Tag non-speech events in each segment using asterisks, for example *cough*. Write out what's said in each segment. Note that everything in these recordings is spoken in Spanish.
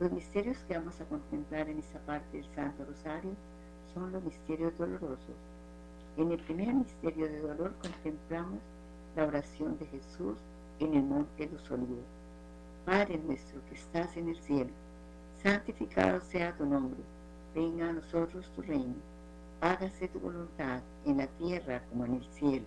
Los misterios que vamos a contemplar en esta parte del Santo Rosario son los misterios dolorosos. En el primer misterio de dolor contemplamos la oración de Jesús en el monte de los olivos. Padre nuestro que estás en el cielo, santificado sea tu nombre, venga a nosotros tu reino, hágase tu voluntad en la tierra como en el cielo.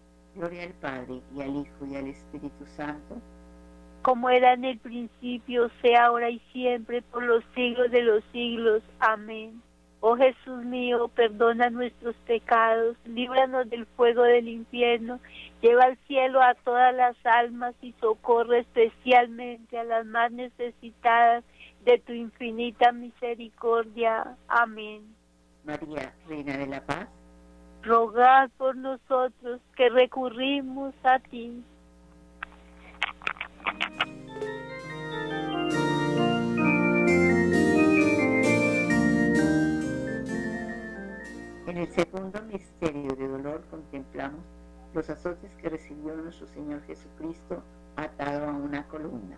Gloria al Padre, y al Hijo, y al Espíritu Santo. Como era en el principio, sea ahora y siempre, por los siglos de los siglos. Amén. Oh Jesús mío, perdona nuestros pecados, líbranos del fuego del infierno, lleva al cielo a todas las almas y socorre especialmente a las más necesitadas de tu infinita misericordia. Amén. María, Reina de la Paz rogad por nosotros que recurrimos a ti. En el segundo misterio de dolor contemplamos los azotes que recibió nuestro Señor Jesucristo atado a una columna.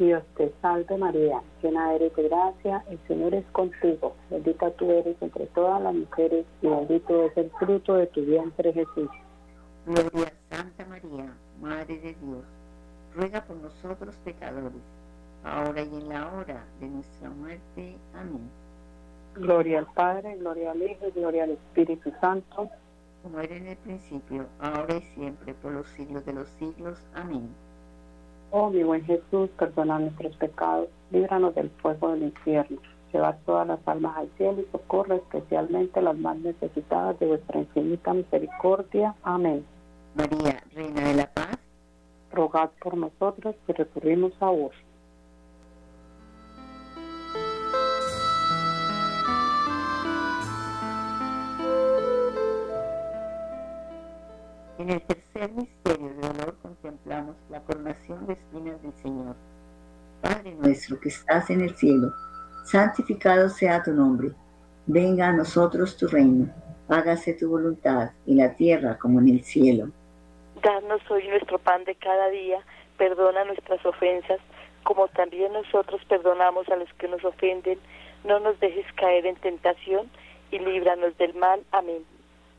Dios te salve María, llena eres de gracia, el Señor es contigo, bendita tú eres entre todas las mujeres y bendito es el fruto de tu vientre Jesús. Gloria a Santa María, Madre de Dios, ruega por nosotros pecadores, ahora y en la hora de nuestra muerte. Amén. Gloria al Padre, gloria al Hijo y gloria al Espíritu Santo. Como era en el principio, ahora y siempre, por los siglos de los siglos. Amén. Oh mi buen Jesús, perdona nuestros pecados, líbranos del fuego del infierno, lleva todas las almas al cielo y socorre especialmente las más necesitadas de vuestra infinita misericordia. Amén. María, Reina de la Paz, rogad por nosotros que recurrimos a vos. En el tercer misterio de dolor contemplamos la coronación corona de espinas del Señor. Padre nuestro que estás en el cielo, santificado sea tu nombre. Venga a nosotros tu reino. Hágase tu voluntad en la tierra como en el cielo. Danos hoy nuestro pan de cada día. Perdona nuestras ofensas, como también nosotros perdonamos a los que nos ofenden. No nos dejes caer en tentación y líbranos del mal. Amén.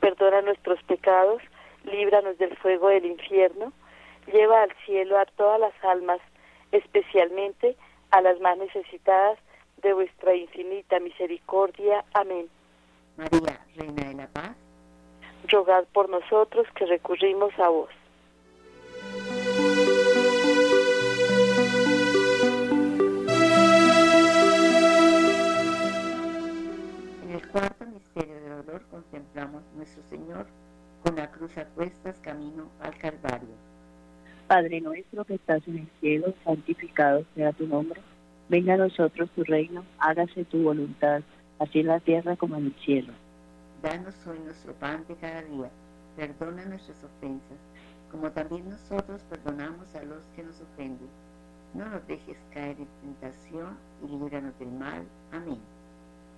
perdona nuestros pecados, líbranos del fuego del infierno, lleva al cielo a todas las almas, especialmente a las más necesitadas de vuestra infinita misericordia. Amén. María, Reina de la Paz, rogad por nosotros que recurrimos a vos. En el cuarto dolor contemplamos nuestro Señor con la cruz a cuestas camino al Calvario. Padre nuestro que estás en el cielo, santificado sea tu nombre. Venga a nosotros tu reino, hágase tu voluntad, así en la tierra como en el cielo. Danos hoy nuestro pan de cada día. Perdona nuestras ofensas, como también nosotros perdonamos a los que nos ofenden. No nos dejes caer en tentación y líbranos del mal. Amén.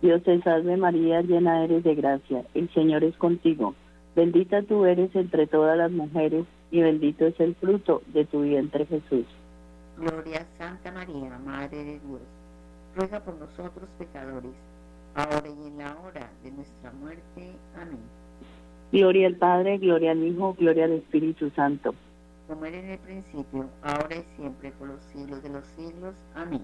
Dios te salve María, llena eres de gracia, el Señor es contigo. Bendita tú eres entre todas las mujeres y bendito es el fruto de tu vientre Jesús. Gloria a Santa María, Madre de Dios, ruega por nosotros pecadores, ahora y en la hora de nuestra muerte. Amén. Gloria al Padre, gloria al Hijo, gloria al Espíritu Santo. Como era en el principio, ahora y siempre, por los siglos de los siglos. Amén.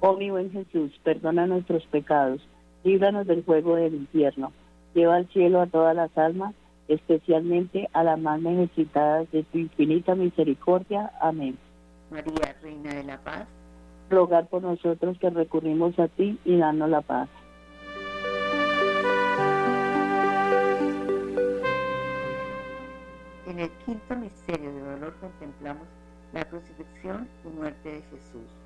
Oh mi buen Jesús, perdona nuestros pecados, líbranos del fuego del infierno, lleva al cielo a todas las almas, especialmente a las más necesitadas de tu infinita misericordia. Amén. María, Reina de la Paz, rogar por nosotros que recurrimos a ti y danos la paz. En el quinto misterio de dolor contemplamos la crucifixión y muerte de Jesús.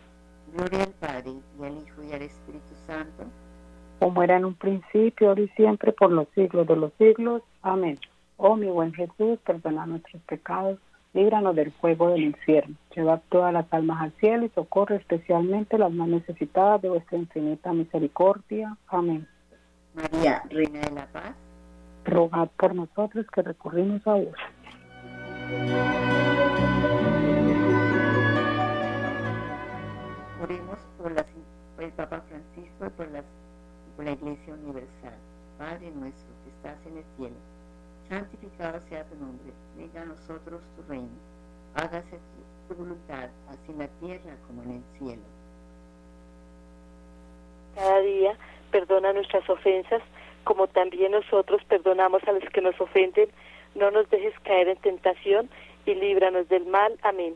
Gloria al Padre, y al Hijo, y al Espíritu Santo, como era en un principio, ahora y siempre, por los siglos de los siglos. Amén. Oh mi buen Jesús, perdona nuestros pecados, líbranos del fuego del infierno, llevad todas las almas al cielo y socorre especialmente las más necesitadas de vuestra infinita misericordia. Amén. María, Reina de la Paz, Rogad por nosotros que recurrimos a vos. Por, las- por el Papa Francisco y por, las, por la Iglesia Universal. Padre nuestro que estás en el cielo, santificado sea tu nombre, venga a nosotros tu reino, hágase tu voluntad, así en la tierra como en el cielo. Cada día perdona nuestras ofensas, como también nosotros perdonamos a los que nos ofenden. No nos dejes caer en tentación y líbranos del mal. Amén.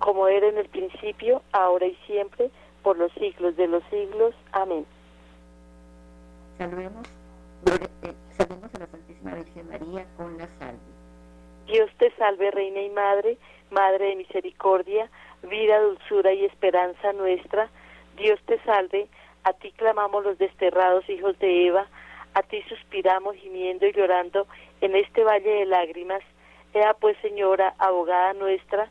Como era en el principio, ahora y siempre, por los siglos de los siglos. Amén. gloria- eh, a la Santísima Virgen María con la salve. Dios te salve, Reina y Madre, Madre de misericordia, vida, dulzura y esperanza nuestra. Dios te salve, a ti clamamos los desterrados hijos de Eva, a ti suspiramos gimiendo y llorando en este valle de lágrimas. Ea pues, Señora, abogada nuestra,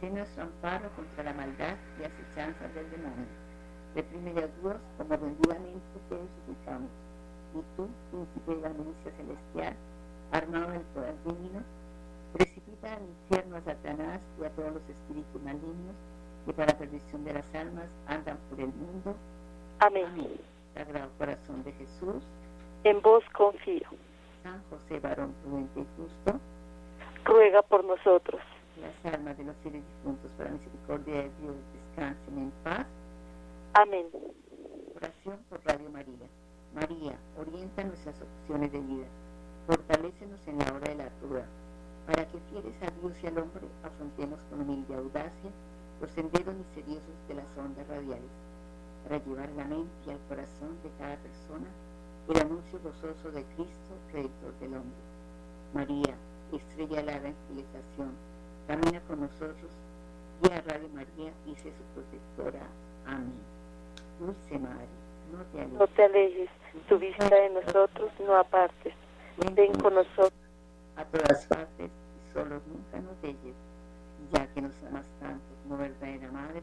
Sé nuestro amparo contra la maldad y asechanzas del demonio. Reprime a Dios como rendidamente te suplicamos. Espíritu, príncipe de la milicia celestial, armado del poder divino, precipita al infierno a Satanás y a todos los espíritus malignos que para perdición de las almas andan por el mundo. Amén. Sagrado Corazón de Jesús. En vos confío. San José, varón prudente y justo. Ruega por nosotros. Las almas de los fieles difuntos, para misericordia de Dios, descansen en paz. Amén. Oración por Radio María. María, orienta nuestras opciones de vida. Fortalécenos en la hora de la duda, para que fieles a Dios y al hombre afrontemos con humilde audacia los senderos misteriosos de las ondas radiales, para llevar la mente y al corazón de cada persona el anuncio gozoso de Cristo, Redentor del hombre. María, estrella de la evangelización, camina con nosotros, guía a Radio María y sé su protectora. Amén. Dulce María, no te alejes. No te alejes, tu vista de nosotros no apartes. Ven con nosotros a todas partes y solo nunca nos dejes. Ya que nos amas tanto como verdadera Madre,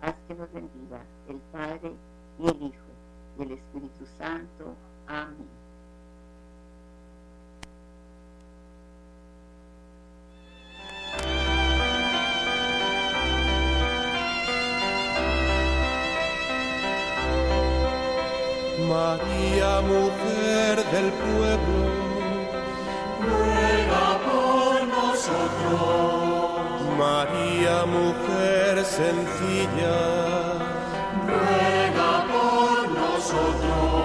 haz que nos bendiga el Padre y el Hijo y el Espíritu Santo. Amén. Mujer del pueblo, ruega por nosotros. María, mujer sencilla, ruega por nosotros.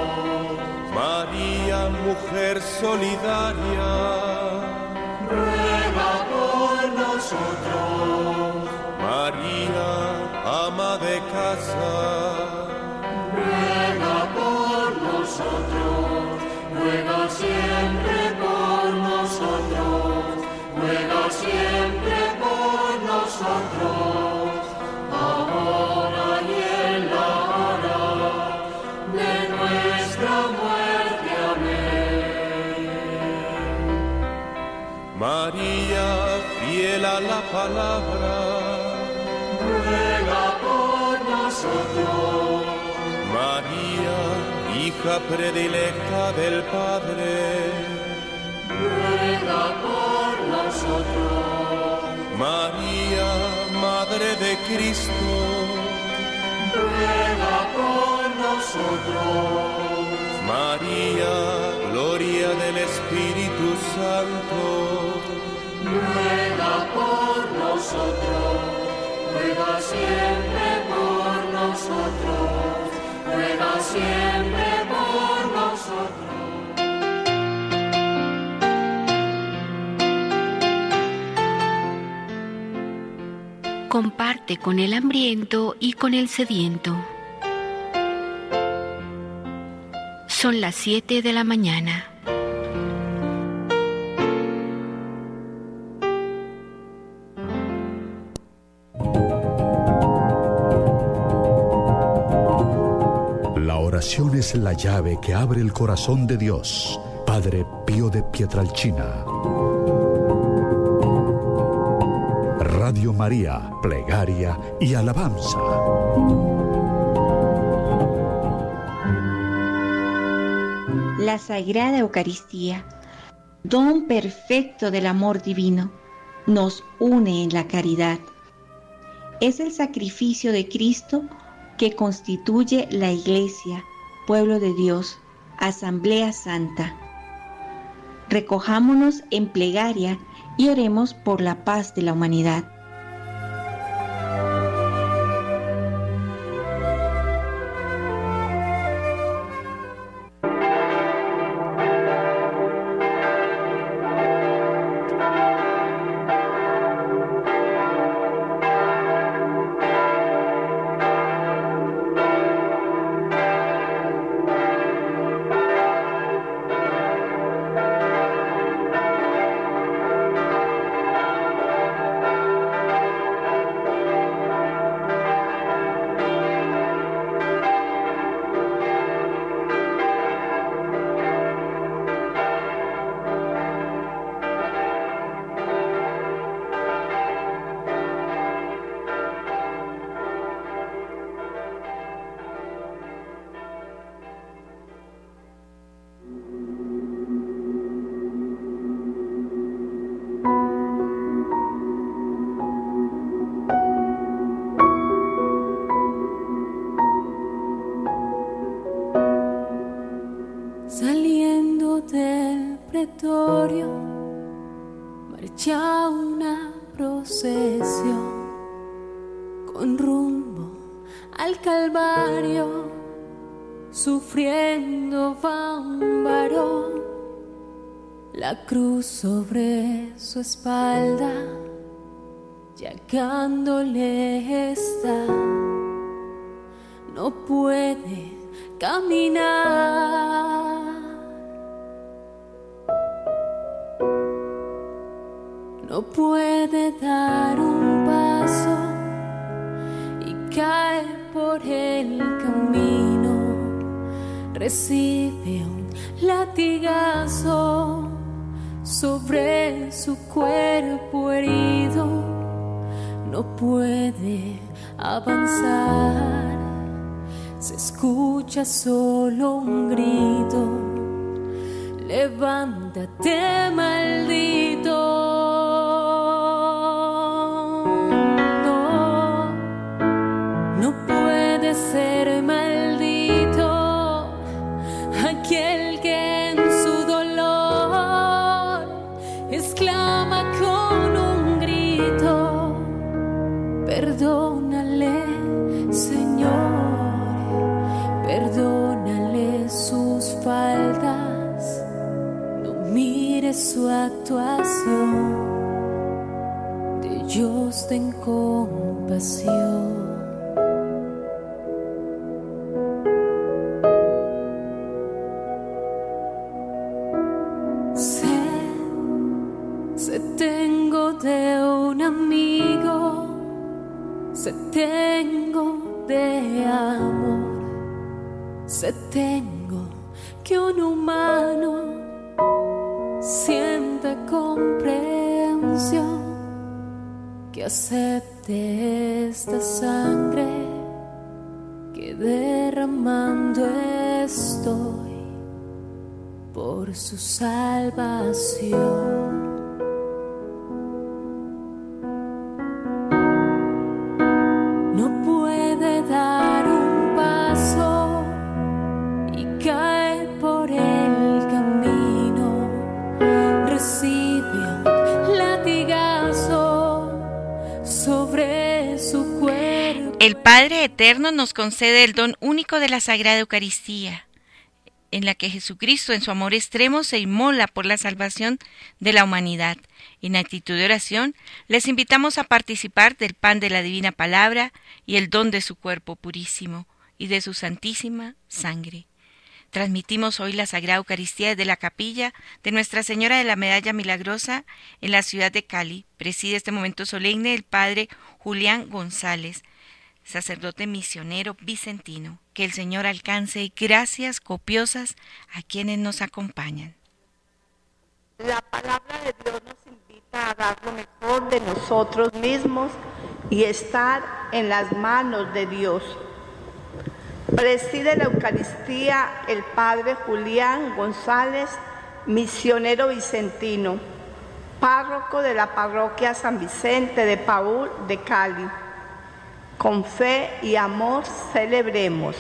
María, mujer solidaria, ruega por nosotros. María, ama de casa, palabra, ruega por nosotros. María, hija predilecta del Padre, ruega por nosotros. María, Madre de Cristo, ruega por nosotros. María, gloria del Espíritu Santo, ruega por nosotros, ruega siempre por nosotros, ruega siempre por nosotros. Comparte con el hambriento y con el sediento. Son las 7 de la mañana. Oración es la llave que abre el corazón de Dios. Padre Pío de Pietralchina. Radio María, plegaria y alabanza. La Sagrada Eucaristía, don perfecto del amor divino, nos une en la caridad. Es el sacrificio de Cristo que constituye la Iglesia, pueblo de Dios, Asamblea Santa. Recojámonos en plegaria y oremos por la paz de la humanidad. Sufriendo va un varón, la cruz sobre su espalda, llegándole está, no puede caminar. No puede dar un Recibe un latigazo sobre su cuerpo herido. No puede avanzar. Se escucha solo un grito. Levántate, maldito. Compasión. Sé, tengo de un amigo, sé tengo de amor, sé tengo que un humano sienta comprensión, que acepte esta sangre que derramando estoy por su salvación. Padre Eterno nos concede el don único de la Sagrada Eucaristía, en la que Jesucristo en su amor extremo se inmola por la salvación de la humanidad. En actitud de oración, les invitamos a participar del pan de la divina palabra y el don de su cuerpo purísimo y de su santísima sangre. Transmitimos hoy la Sagrada Eucaristía desde la capilla de Nuestra Señora de la Medalla Milagrosa en la ciudad de Cali. Preside este momento solemne el Padre Julián González, sacerdote misionero vicentino. Que el Señor alcance gracias copiosas a quienes nos acompañan. La palabra de Dios nos invita a dar lo mejor de nosotros mismos y estar en las manos de Dios. Preside la Eucaristía el Padre Julián González, misionero vicentino, párroco de la parroquia San Vicente de Paul de Cali. Con fe y amor celebremos.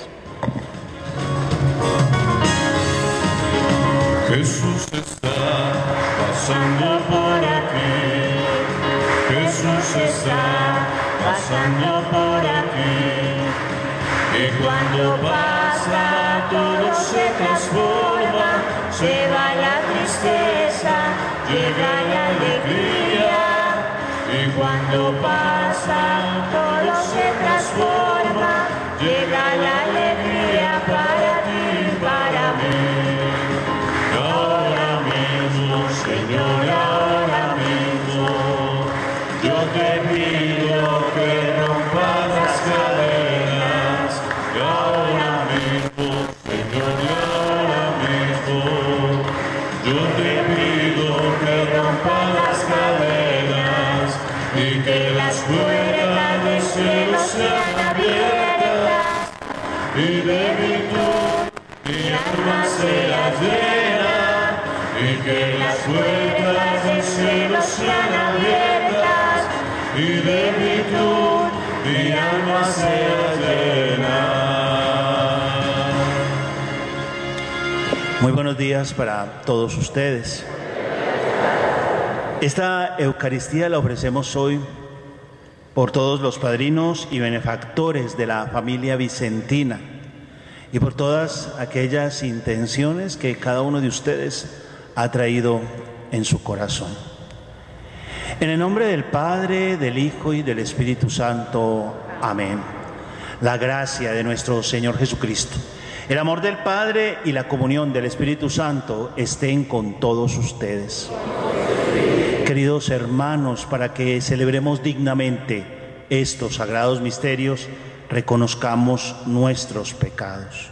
Jesús está pasando por aquí. Jesús está pasando por aquí. Y cuando pasa todo se transforma, se la tristeza, llega la alegría. Y cuando pasa Muy buenos días para todos ustedes. Esta Eucaristía la ofrecemos hoy por todos los padrinos y benefactores de la familia Vicentina y por todas aquellas intenciones que cada uno de ustedes ha traído en su corazón. En el nombre del Padre, del Hijo y del Espíritu Santo. Amén. La gracia de nuestro Señor Jesucristo, el amor del Padre y la comunión del Espíritu Santo estén con todos ustedes. Queridos hermanos, para que celebremos dignamente estos sagrados misterios, reconozcamos nuestros pecados.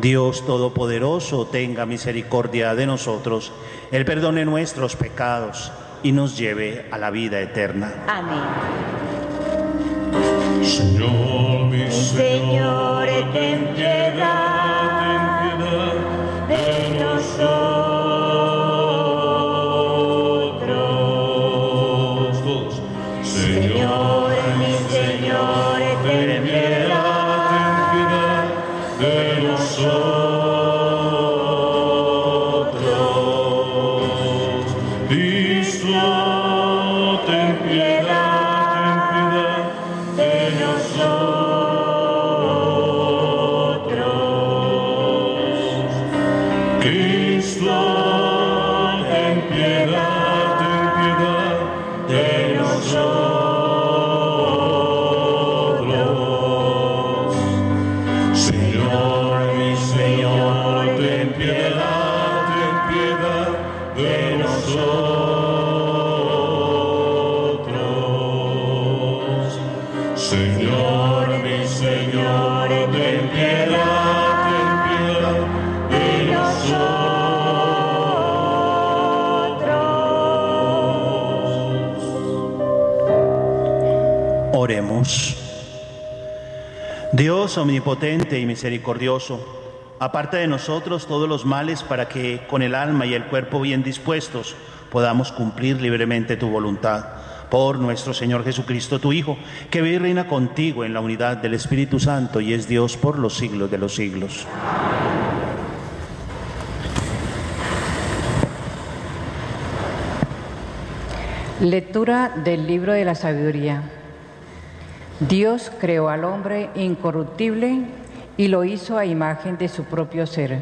Dios Todopoderoso tenga misericordia de nosotros, Él perdone nuestros pecados y nos lleve a la vida eterna. Amén. Señor, mi Señor, ten piedad, de nosotros. Señor, mi Señor, ten piedad, ten piedad de nosotros. Oremos. Dios omnipotente y misericordioso, aparte de nosotros todos los males para que con el alma y el cuerpo bien dispuestos podamos cumplir libremente tu voluntad. Por nuestro Señor Jesucristo, tu Hijo, que vive y reina contigo en la unidad del Espíritu Santo y es Dios por los siglos de los siglos. Lectura del libro de la sabiduría. Dios creó al hombre incorruptible y lo hizo a imagen de su propio ser.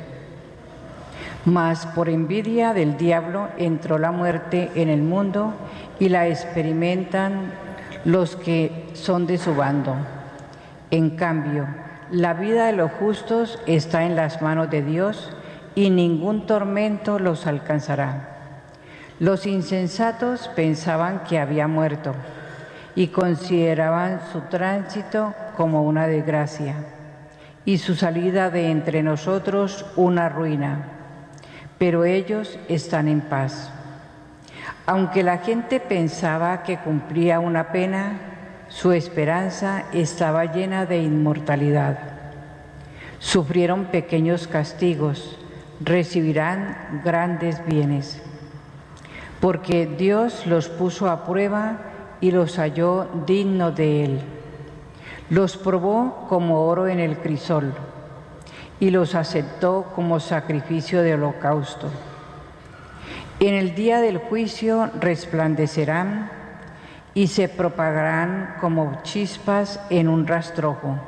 Mas por envidia del diablo entró la muerte en el mundo y la experimentan los que son de su bando. En cambio, la vida de los justos está en las manos de Dios y ningún tormento los alcanzará. Los insensatos pensaban que había muerto y consideraban su tránsito como una desgracia y su salida de entre nosotros una ruina. Pero ellos están en paz. Aunque la gente pensaba que cumplía una pena, su esperanza estaba llena de inmortalidad. Sufrieron pequeños castigos, recibirán grandes bienes porque Dios los puso a prueba y los halló dignos de él. Los probó como oro en el crisol y los aceptó como sacrificio de holocausto. En el día del juicio resplandecerán y se propagarán como chispas en un rastrojo.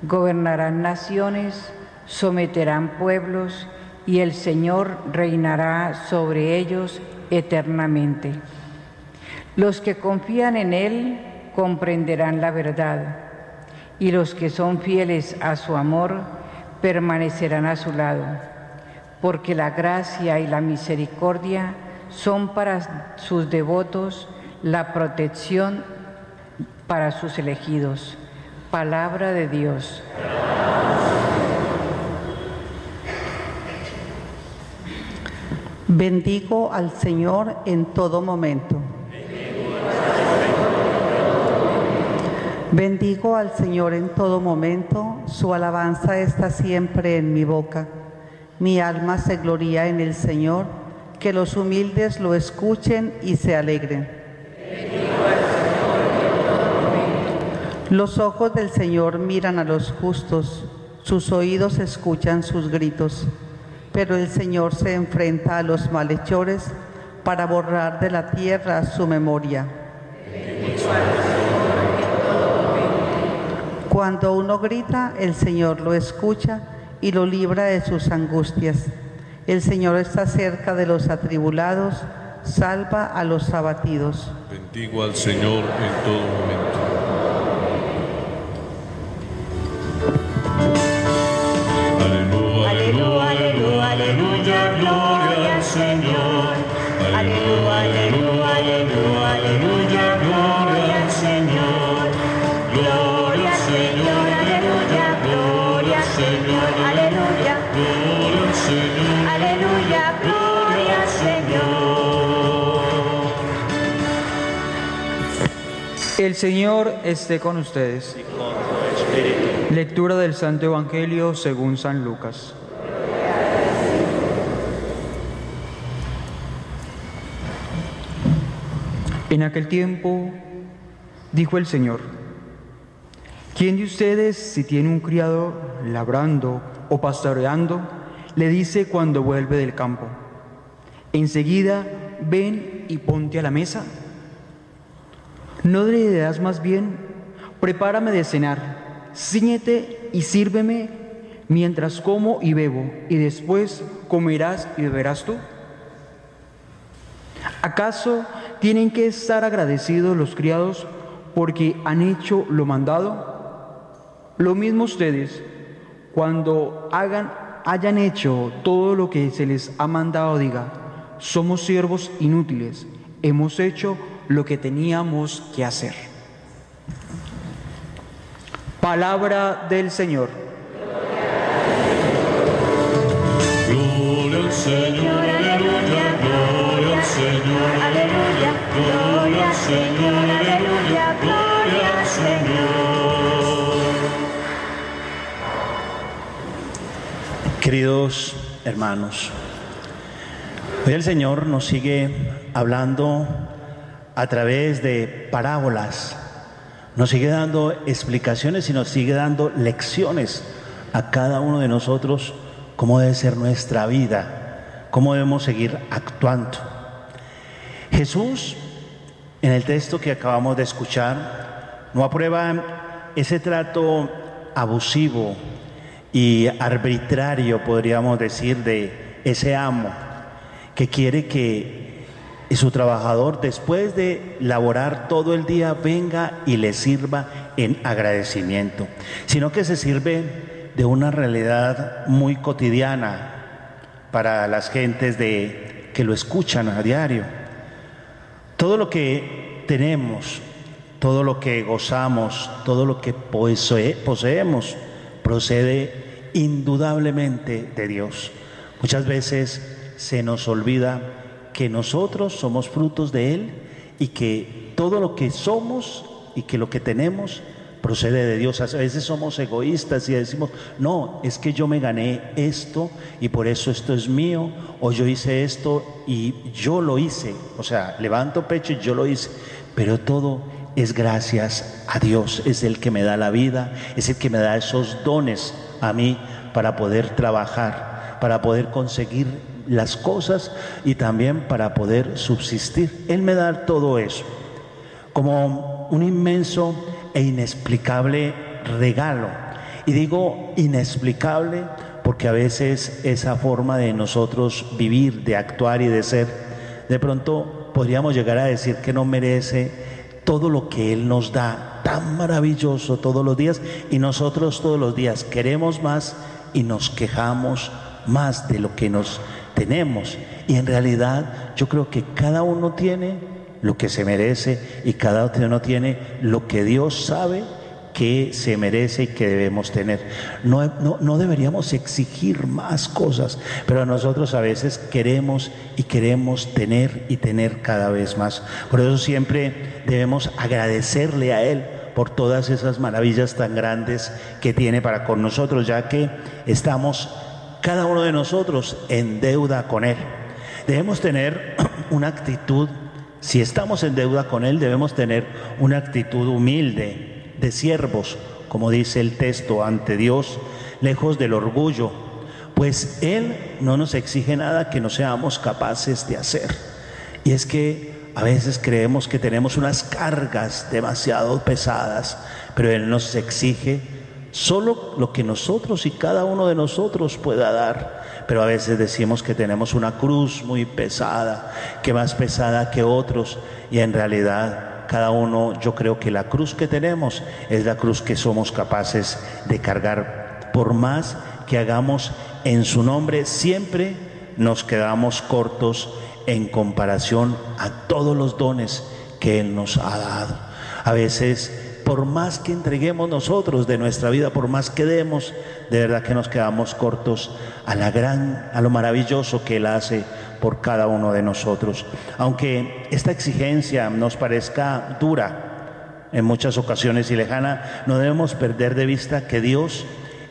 Gobernarán naciones, someterán pueblos y el Señor reinará sobre ellos eternamente. Los que confían en Él comprenderán la verdad y los que son fieles a su amor permanecerán a su lado, porque la gracia y la misericordia son para sus devotos la protección para sus elegidos, Palabra de Dios. Bendigo al Señor en todo momento. Bendigo al Señor en todo momento, su alabanza está siempre en mi boca. Mi alma se gloria en el Señor, que los humildes lo escuchen y se alegren. Los ojos del Señor miran a los justos, sus oídos escuchan sus gritos, pero el Señor se enfrenta a los malhechores para borrar de la tierra su memoria. Cuando uno grita, el Señor lo escucha y lo libra de sus angustias. El Señor está cerca de los atribulados, salva a los abatidos. Bendigo al Señor en todo momento. El Señor esté con ustedes. Lectura del Santo Evangelio según San Lucas. En aquel tiempo dijo el Señor, ¿quién de ustedes si tiene un criado labrando o pastoreando, le dice cuando vuelve del campo, enseguida ven y ponte a la mesa? ¿No le dirás más bien, prepárame de cenar, ciñete y sírveme mientras como y bebo, y después comerás y beberás tú? ¿Acaso tienen que estar agradecidos los criados porque han hecho lo mandado? Lo mismo ustedes, cuando hagan, hayan hecho todo lo que se les ha mandado, diga, somos siervos inútiles, hemos hecho lo que teníamos que hacer. Palabra del Señor. Gloria al Señor, aleluya, gloria al Señor, aleluya, gloria al Señor, aleluya, gloria al Señor. Queridos hermanos, hoy el Señor nos sigue hablando a través de parábolas, nos sigue dando explicaciones y nos sigue dando lecciones a cada uno de nosotros cómo debe ser nuestra vida, cómo debemos seguir actuando. Jesús, en el texto que acabamos de escuchar, no aprueba ese trato abusivo y arbitrario, podríamos decir, de ese amo que quiere que su trabajador, después de laborar todo el día, venga y le sirva en agradecimiento, sino que se sirve de una realidad muy cotidiana para las gentes de, que lo escuchan a diario. Todo lo que tenemos, todo lo que gozamos, todo lo que posee- poseemos, procede indudablemente de Dios. Muchas veces se nos olvida que nosotros somos frutos de Él y que todo lo que somos y que lo que tenemos procede de Dios. A veces somos egoístas y decimos, no, es que yo me gané esto y por eso esto es mío, o yo hice esto y yo lo hice. O sea, levanto pecho y yo lo hice. Pero todo es gracias a Dios, es el que me da la vida, es el que me da esos dones a mí para poder trabajar, para poder conseguir las cosas y también para poder subsistir. Él me da todo eso como un inmenso e inexplicable regalo. Y digo inexplicable porque a veces esa forma de nosotros vivir, de actuar y de ser, de pronto podríamos llegar a decir que no merece todo lo que Él nos da, tan maravilloso todos los días, y nosotros todos los días queremos más y nos quejamos más de lo que nos tenemos. Y en realidad yo creo que cada uno tiene lo que se merece y cada uno tiene lo que Dios sabe que se merece y que debemos tener. No, no, no, deberíamos exigir más cosas, pero nosotros a veces queremos y queremos tener y tener cada vez más. Por eso siempre debemos agradecerle a Él por todas esas maravillas tan grandes que tiene para con nosotros, ya que estamos cada uno de nosotros en deuda con Él. Debemos tener *clears throat* una actitud, si estamos en deuda con Él, debemos tener una actitud humilde, de siervos, como dice el texto, ante Dios, lejos del orgullo, pues Él no nos exige nada que no seamos capaces de hacer. Y es que a veces creemos que tenemos unas cargas demasiado pesadas, pero Él nos exige solo lo que nosotros y cada uno de nosotros pueda dar. Pero a veces decimos que tenemos una cruz muy pesada, que más pesada que otros, y en realidad cada uno, yo creo que la cruz que tenemos es la cruz que somos capaces de cargar. Por más que hagamos en su nombre, siempre nos quedamos cortos en comparación a todos los dones que Él nos ha dado. A veces, por más que entreguemos nosotros de nuestra vida, por más que demos, de verdad que nos quedamos cortos a la gran, a lo maravilloso que Él hace por cada uno de nosotros. Aunque esta exigencia nos parezca dura en muchas ocasiones y lejana, no debemos perder de vista que Dios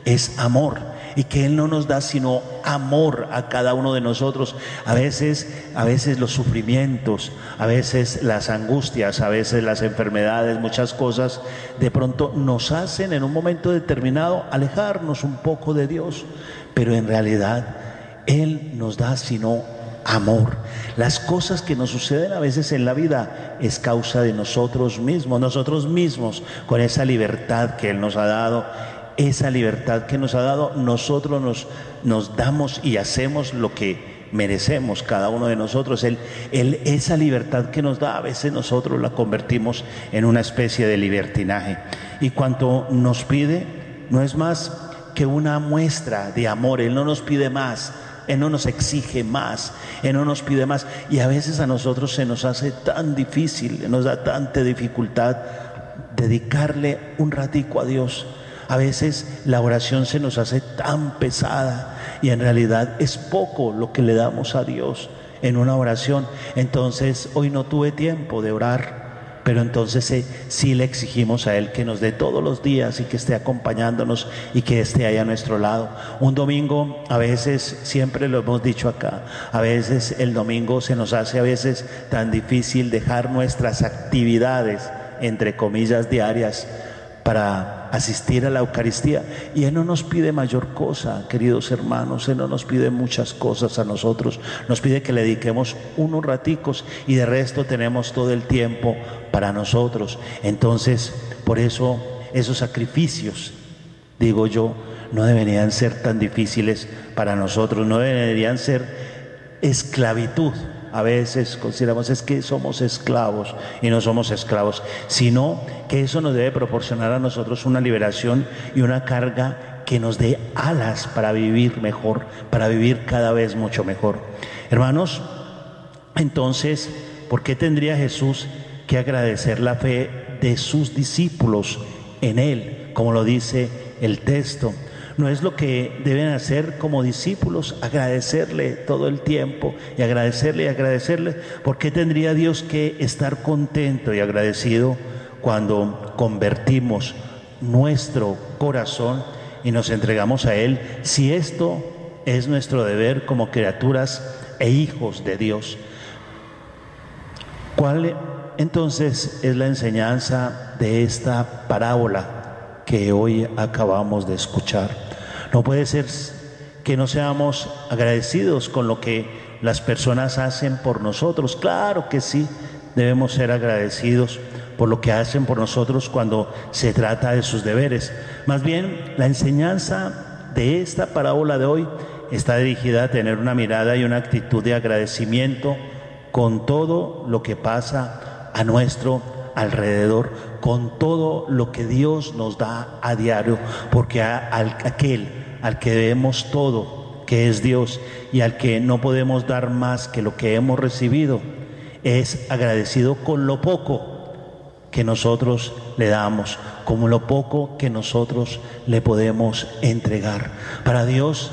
es amor y que Él no nos da sino amor a cada uno de nosotros. A veces, a veces los sufrimientos, a veces las angustias, a veces las enfermedades, muchas cosas, de pronto nos hacen en un momento determinado alejarnos un poco de Dios, pero en realidad Él nos da sino amor. Las cosas que nos suceden a veces en la vida es causa de nosotros mismos, nosotros mismos, con esa libertad que Él nos ha dado, esa libertad que nos ha dado, nosotros nos, nos damos y hacemos lo que merecemos cada uno de nosotros. Él, esa libertad que nos da, a veces nosotros la convertimos en una especie de libertinaje. Y cuanto nos pide, no es más que una muestra de amor, Él no nos pide más, él no nos exige más, Él no nos pide más. Y a veces a nosotros se nos hace tan difícil, nos da tanta dificultad dedicarle un ratico a Dios. A veces la oración se nos hace tan pesada y en realidad es poco lo que le damos a Dios en una oración. Entonces hoy no tuve tiempo de orar pero entonces eh, sí le exigimos a Él que nos dé todos los días y que esté acompañándonos y que esté ahí a nuestro lado. Un domingo, a veces, siempre lo hemos dicho acá, a veces el domingo se nos hace a veces tan difícil dejar nuestras actividades, entre comillas, diarias para asistir a la Eucaristía. Y Él no nos pide mayor cosa, queridos hermanos, Él no nos pide muchas cosas a nosotros, nos pide que le dediquemos unos raticos y de resto tenemos todo el tiempo para nosotros. Entonces, por eso esos sacrificios, digo yo, no deberían ser tan difíciles para nosotros, no deberían ser esclavitud a veces consideramos es que somos esclavos y no somos esclavos, sino que eso nos debe proporcionar a nosotros una liberación y una carga que nos dé alas para vivir mejor, para vivir cada vez mucho mejor. Hermanos, entonces, ¿por qué tendría Jesús que agradecer la fe de sus discípulos en Él, como lo dice el texto? No es lo que deben hacer como discípulos, agradecerle todo el tiempo y agradecerle y agradecerle. ¿Por qué tendría Dios que estar contento y agradecido cuando convertimos nuestro corazón y nos entregamos a Él si esto es nuestro deber como criaturas e hijos de Dios? ¿Cuál entonces es la enseñanza de esta parábola? Que hoy acabamos de escuchar. No puede ser que no seamos agradecidos con lo que las personas hacen por nosotros. Claro que sí, debemos ser agradecidos por lo que hacen por nosotros cuando se trata de sus deberes. Más bien, la enseñanza de esta parábola de hoy está dirigida a tener una mirada y una actitud de agradecimiento con todo lo que pasa a nuestro alrededor con todo lo que Dios nos da a diario, porque a, aquel al que debemos todo, que es Dios, y al que no podemos dar más que lo que hemos recibido, es agradecido con lo poco que nosotros le damos, como lo poco que nosotros le podemos entregar. Para Dios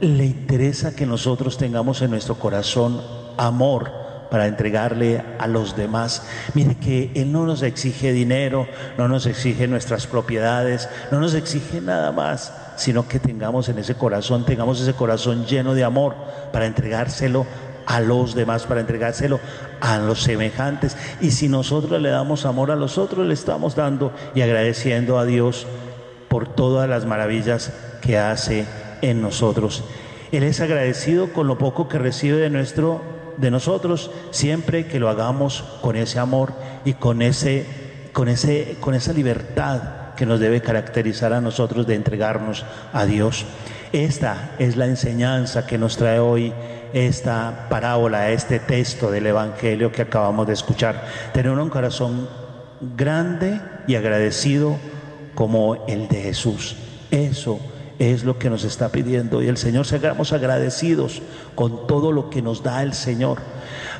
le interesa que nosotros tengamos en nuestro corazón amor para entregarle a los demás. Mire que Él no nos exige dinero, no nos exige nuestras propiedades, no nos exige nada más, sino que tengamos en ese corazón, tengamos ese corazón lleno de amor para entregárselo a los demás, para entregárselo a los semejantes. Y si nosotros le damos amor a los otros, le estamos dando y agradeciendo a Dios por todas las maravillas que hace en nosotros. Él es agradecido con lo poco que recibe de nuestro de nosotros siempre que lo hagamos con ese amor y con ese con ese con esa libertad que nos debe caracterizar a nosotros de entregarnos a Dios. Esta es la enseñanza que nos trae hoy esta parábola, este texto del Evangelio que acabamos de escuchar. Tener un corazón grande y agradecido como el de Jesús. Eso es lo que nos está pidiendo y el Señor seamos agradecidos con todo lo que nos da el Señor.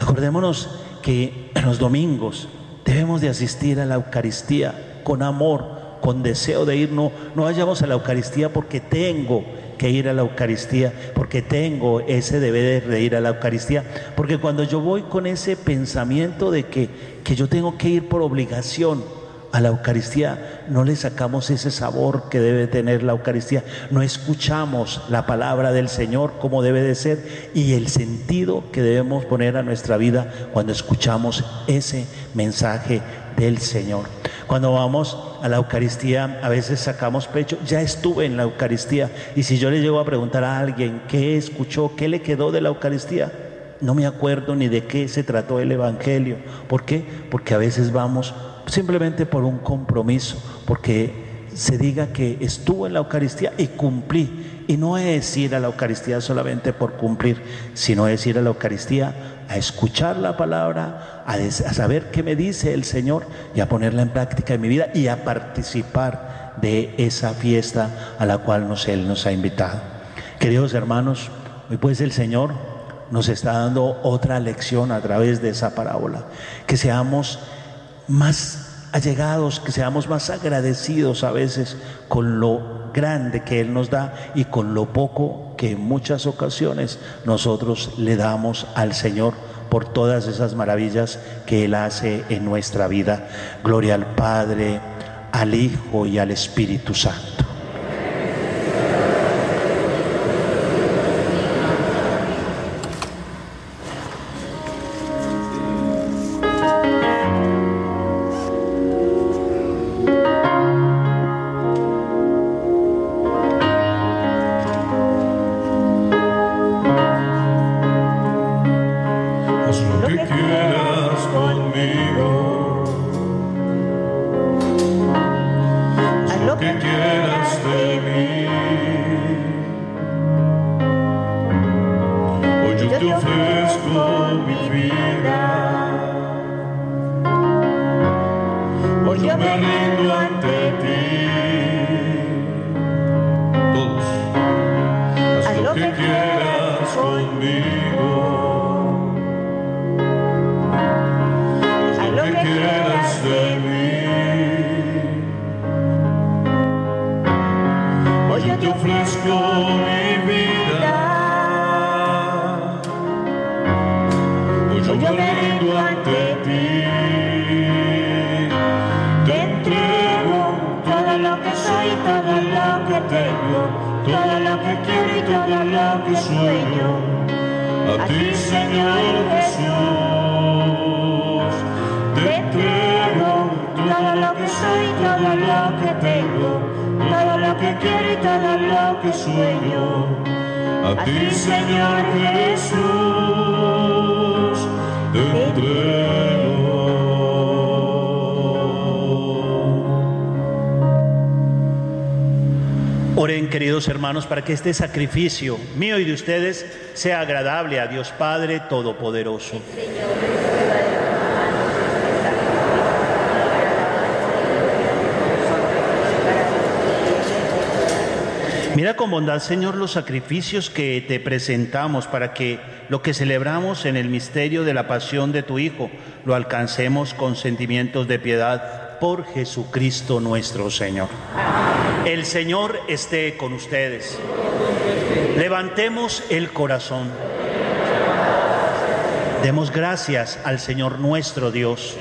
Acordémonos que en los domingos debemos de asistir a la Eucaristía con amor, con deseo de ir. No, no vayamos a la Eucaristía porque tengo que ir a la Eucaristía, porque tengo ese deber de ir a la Eucaristía, porque cuando yo voy con ese pensamiento de que, que yo tengo que ir por obligación, a la Eucaristía no le sacamos ese sabor que debe tener la Eucaristía, no escuchamos la palabra del Señor como debe de ser y el sentido que debemos poner a nuestra vida cuando escuchamos ese mensaje del Señor. Cuando vamos a la Eucaristía, a veces sacamos pecho, ya estuve en la Eucaristía y si yo le llego a preguntar a alguien qué escuchó, qué le quedó de la Eucaristía, no me acuerdo ni de qué se trató el Evangelio. ¿Por qué? Porque a veces vamos simplemente por un compromiso, porque se diga que estuvo en la Eucaristía y cumplí. Y no es ir a la Eucaristía solamente por cumplir, sino es ir a la Eucaristía a escuchar la palabra, a, saber qué me dice el Señor y a ponerla en práctica en mi vida y a participar de esa fiesta a la cual nos, Él nos ha invitado. Queridos hermanos, hoy pues el Señor nos está dando otra lección a través de esa parábola, que seamos más allegados, que seamos más agradecidos a veces con lo grande que Él nos da y con lo poco que en muchas ocasiones nosotros le damos al Señor por todas esas maravillas que Él hace en nuestra vida. Gloria al Padre, al Hijo y al Espíritu Santo. Para que este sacrificio mío y de ustedes sea agradable a Dios Padre Todopoderoso. Mira con bondad, Señor, los sacrificios que te presentamos para que lo que celebramos en el misterio de la pasión de tu Hijo lo alcancemos con sentimientos de piedad por Jesucristo nuestro Señor. El Señor esté con ustedes. Levantemos el corazón. Demos gracias al Señor nuestro Dios.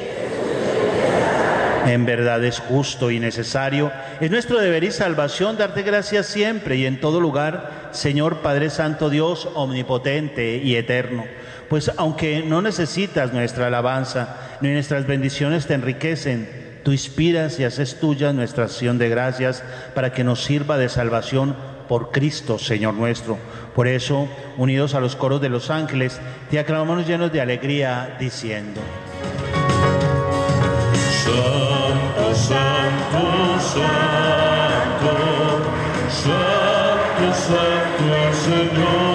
En verdad es justo y necesario. Es nuestro deber y salvación darte gracias siempre y en todo lugar, Señor Padre Santo Dios, omnipotente y eterno. Pues aunque no necesitas nuestra alabanza, ni nuestras bendiciones te enriquecen, tú inspiras y haces tuya nuestra acción de gracias para que nos sirva de salvación por Cristo, Señor nuestro. Por eso, unidos a los coros de los ángeles, te aclamamos llenos de alegría, diciendo. Santo, santo, santo, santo, santo Señor.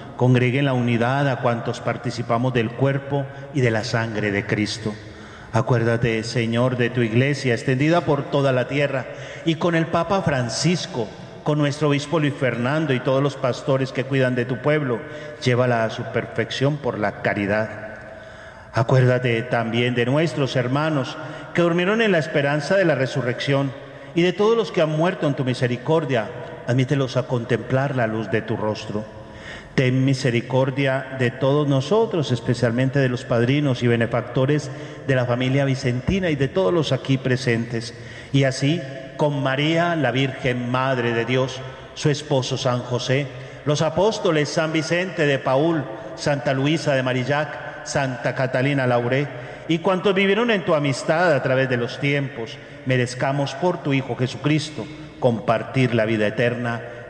congregue en la unidad a cuantos participamos del cuerpo y de la sangre de Cristo. Acuérdate, Señor, de tu iglesia extendida por toda la tierra y con el Papa Francisco, con nuestro obispo Luis Fernando y todos los pastores que cuidan de tu pueblo, llévala a su perfección por la caridad. Acuérdate también de nuestros hermanos que durmieron en la esperanza de la resurrección y de todos los que han muerto en tu misericordia, admítelos a contemplar la luz de tu rostro. Ten misericordia de todos nosotros, especialmente de los padrinos y benefactores de la familia vicentina y de todos los aquí presentes, Y así, con María, la Virgen Madre de Dios, su esposo San José, los apóstoles San Vicente de Paul, Santa Luisa de Marillac, Santa Catalina Lauré, y cuantos vivieron en tu amistad a través de los tiempos, merezcamos por tu Hijo Jesucristo compartir la vida eterna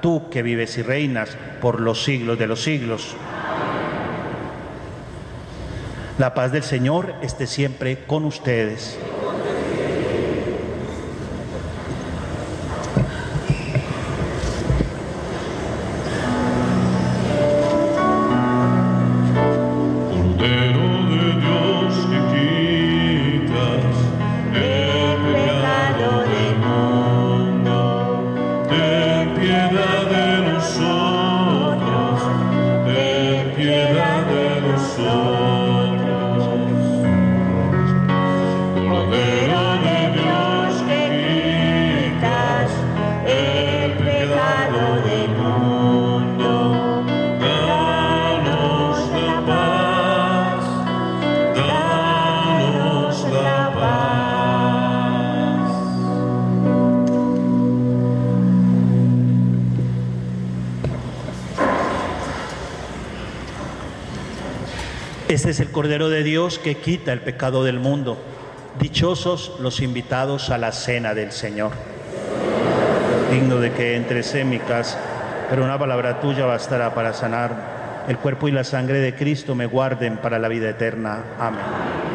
tú que vives y reinas por los siglos de los siglos. La paz del Señor esté siempre con ustedes. Este es el Cordero de Dios que quita el pecado del mundo. Dichosos los invitados a la cena del Señor. Digno de que entres en mi casa, pero una palabra tuya bastará para sanar. El cuerpo y la sangre de Cristo me guarden para la vida eterna. Amén.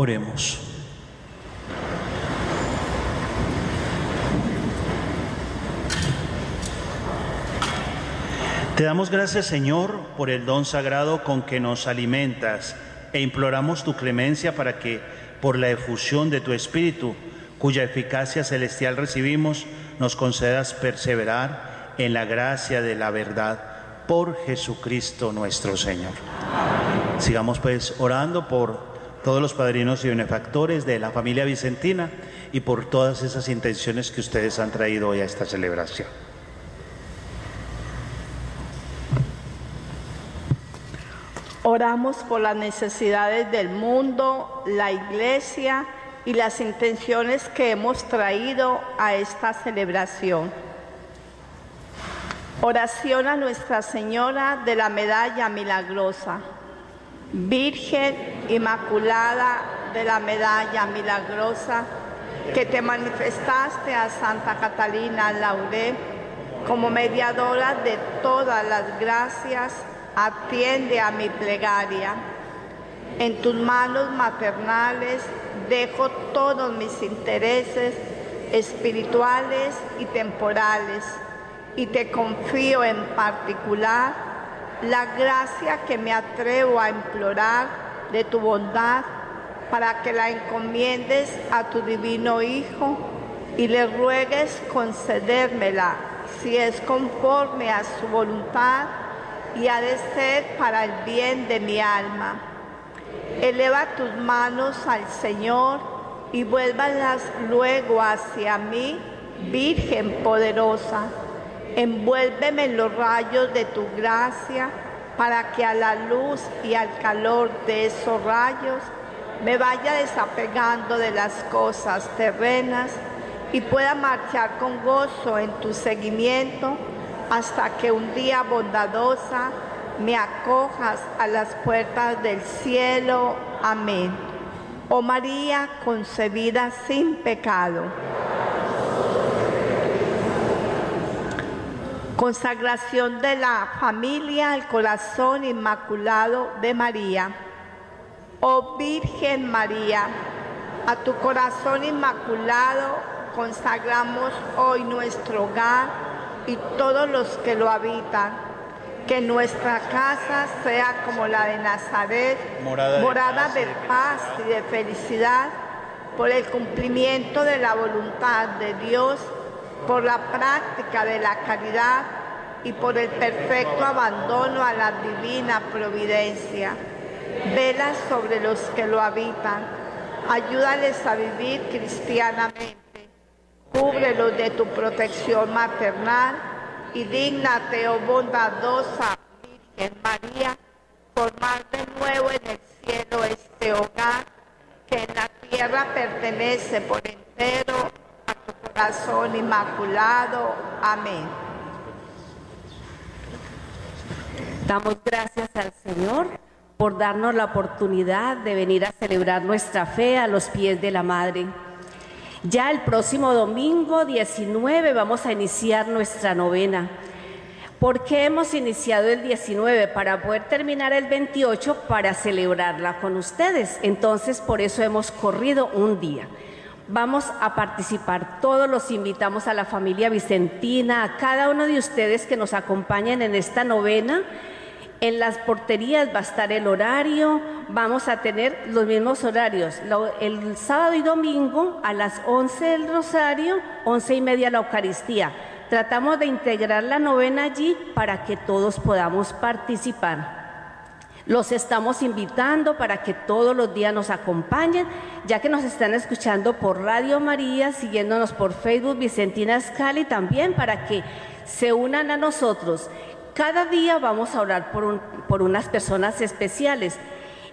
Oremos. Te damos gracias, Señor, por el don sagrado con que nos alimentas e imploramos tu clemencia para que, por la efusión de tu Espíritu, cuya eficacia celestial recibimos, nos concedas perseverar en la gracia de la verdad por Jesucristo nuestro Señor. Sigamos pues orando por todos los padrinos y benefactores de la familia vicentina y por todas esas intenciones que ustedes han traído hoy a esta celebración. Oramos por las necesidades del mundo, la iglesia y las intenciones que hemos traído a esta celebración. Oración a Nuestra Señora de la Medalla Milagrosa. Virgen Inmaculada de la Medalla Milagrosa, que te manifestaste a Santa Catalina Lauré como mediadora de todas las gracias, atiende a mi plegaria. En tus manos maternales dejo todos mis intereses espirituales y temporales y te confío en particular la gracia que me atrevo a implorar de tu bondad para que la encomiendes a tu divino Hijo y le ruegues concedérmela si es conforme a su voluntad y ha de ser para el bien de mi alma. Eleva tus manos al Señor y vuélvalas luego hacia mí, Virgen poderosa. Envuélveme en los rayos de tu gracia para que a la luz y al calor de esos rayos me vaya desapegando de las cosas terrenas y pueda marchar con gozo en tu seguimiento hasta que un día bondadosa me acojas a las puertas del cielo. Amén. Oh María concebida sin pecado. Consagración de la familia al corazón inmaculado de María. Oh Virgen María, a tu corazón inmaculado consagramos hoy nuestro hogar y todos los que lo habitan que nuestra casa sea como la de Nazaret, morada, de, paz y de felicidad, por el cumplimiento de la voluntad de Dios, por la práctica de la caridad y por el perfecto abandono a la divina providencia. Vela sobre los que lo habitan, ayúdales a vivir cristianamente, cúbrelos de tu protección maternal y dígnate, oh bondadosa Virgen María, formar de nuevo en el cielo este hogar que en la tierra pertenece por entero corazón inmaculado. Amén. Damos gracias al Señor por darnos la oportunidad de venir a celebrar nuestra fe a los pies de la Madre. Ya el próximo domingo 19 vamos a iniciar nuestra novena. ¿Por qué hemos iniciado el 19? Para poder terminar el 28 para celebrarla con ustedes. Entonces, por eso hemos corrido un día. Vamos a participar, todos los invitamos a la familia Vicentina, a cada uno de ustedes que nos acompañen en esta novena en las porterías va a estar el horario, vamos a tener los mismos horarios. El sábado y domingo a las 11 del rosario, 11 y media la Eucaristía. Tratamos de integrar la novena allí para que todos podamos participar. Los estamos invitando para que todos los días nos acompañen, ya que nos están escuchando por Radio María, siguiéndonos por Facebook Vicentina Scali también para que se unan a nosotros cada día vamos a orar por, por unas personas especiales.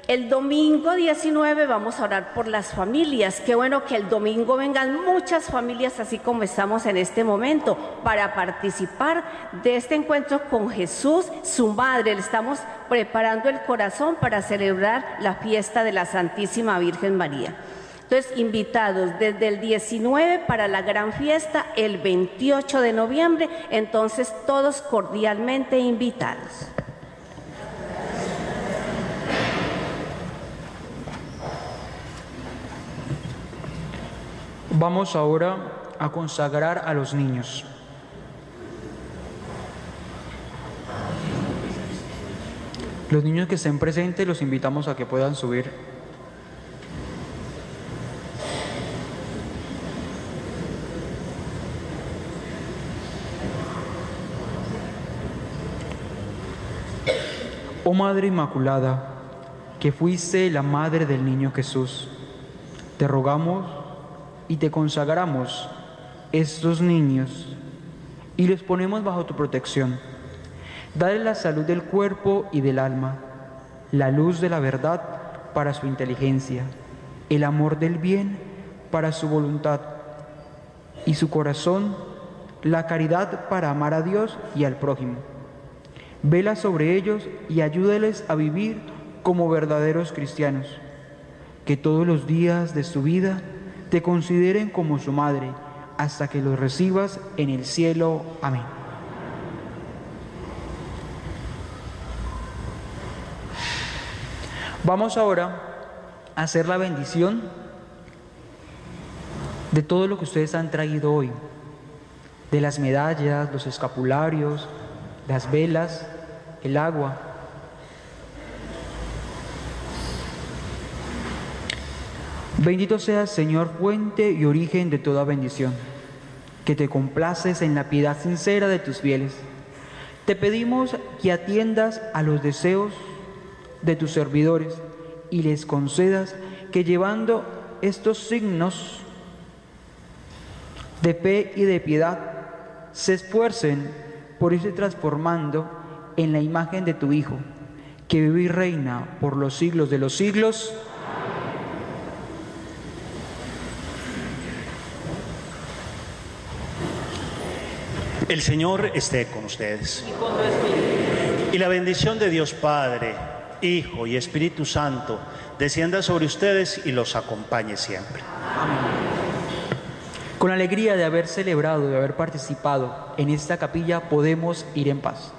El domingo 19 vamos a orar por las familias. Qué bueno que el domingo vengan muchas familias, así como estamos en este momento, para participar de este encuentro con Jesús, su madre. Le estamos preparando el corazón para celebrar la fiesta de la Santísima Virgen María. Entonces, invitados desde el 19 para la gran fiesta, el 28 de noviembre, entonces todos cordialmente invitados. Vamos ahora a consagrar a los niños. Los niños que estén presentes los invitamos a que puedan subir. Oh Madre Inmaculada, que fuiste la madre del niño Jesús, te rogamos y te consagramos estos niños y los ponemos bajo tu protección. Dale la salud del cuerpo y del alma, la luz de la verdad para su inteligencia, el amor del bien para su voluntad y su corazón, la caridad para amar a Dios y al prójimo. Vela sobre ellos y ayúdales a vivir como verdaderos cristianos, que todos los días de su vida te consideren como su madre, hasta que los recibas en el cielo. Amén. Vamos ahora a hacer la bendición de todo lo que ustedes han traído hoy, de las medallas, los escapularios, las velas, el agua. Bendito seas, Señor, fuente y origen de toda bendición, que te complaces en la piedad sincera de tus fieles. Te pedimos que atiendas a los deseos de tus servidores y les concedas que llevando estos signos de fe y de piedad, se esfuercen por irse transformando en la imagen de tu Hijo, que vive y reina por los siglos de los siglos. El Señor esté con ustedes. Y la bendición de Dios Padre, Hijo y Espíritu Santo descienda sobre ustedes y los acompañe siempre. Con alegría de haber celebrado, de haber participado en esta capilla, podemos ir en paz.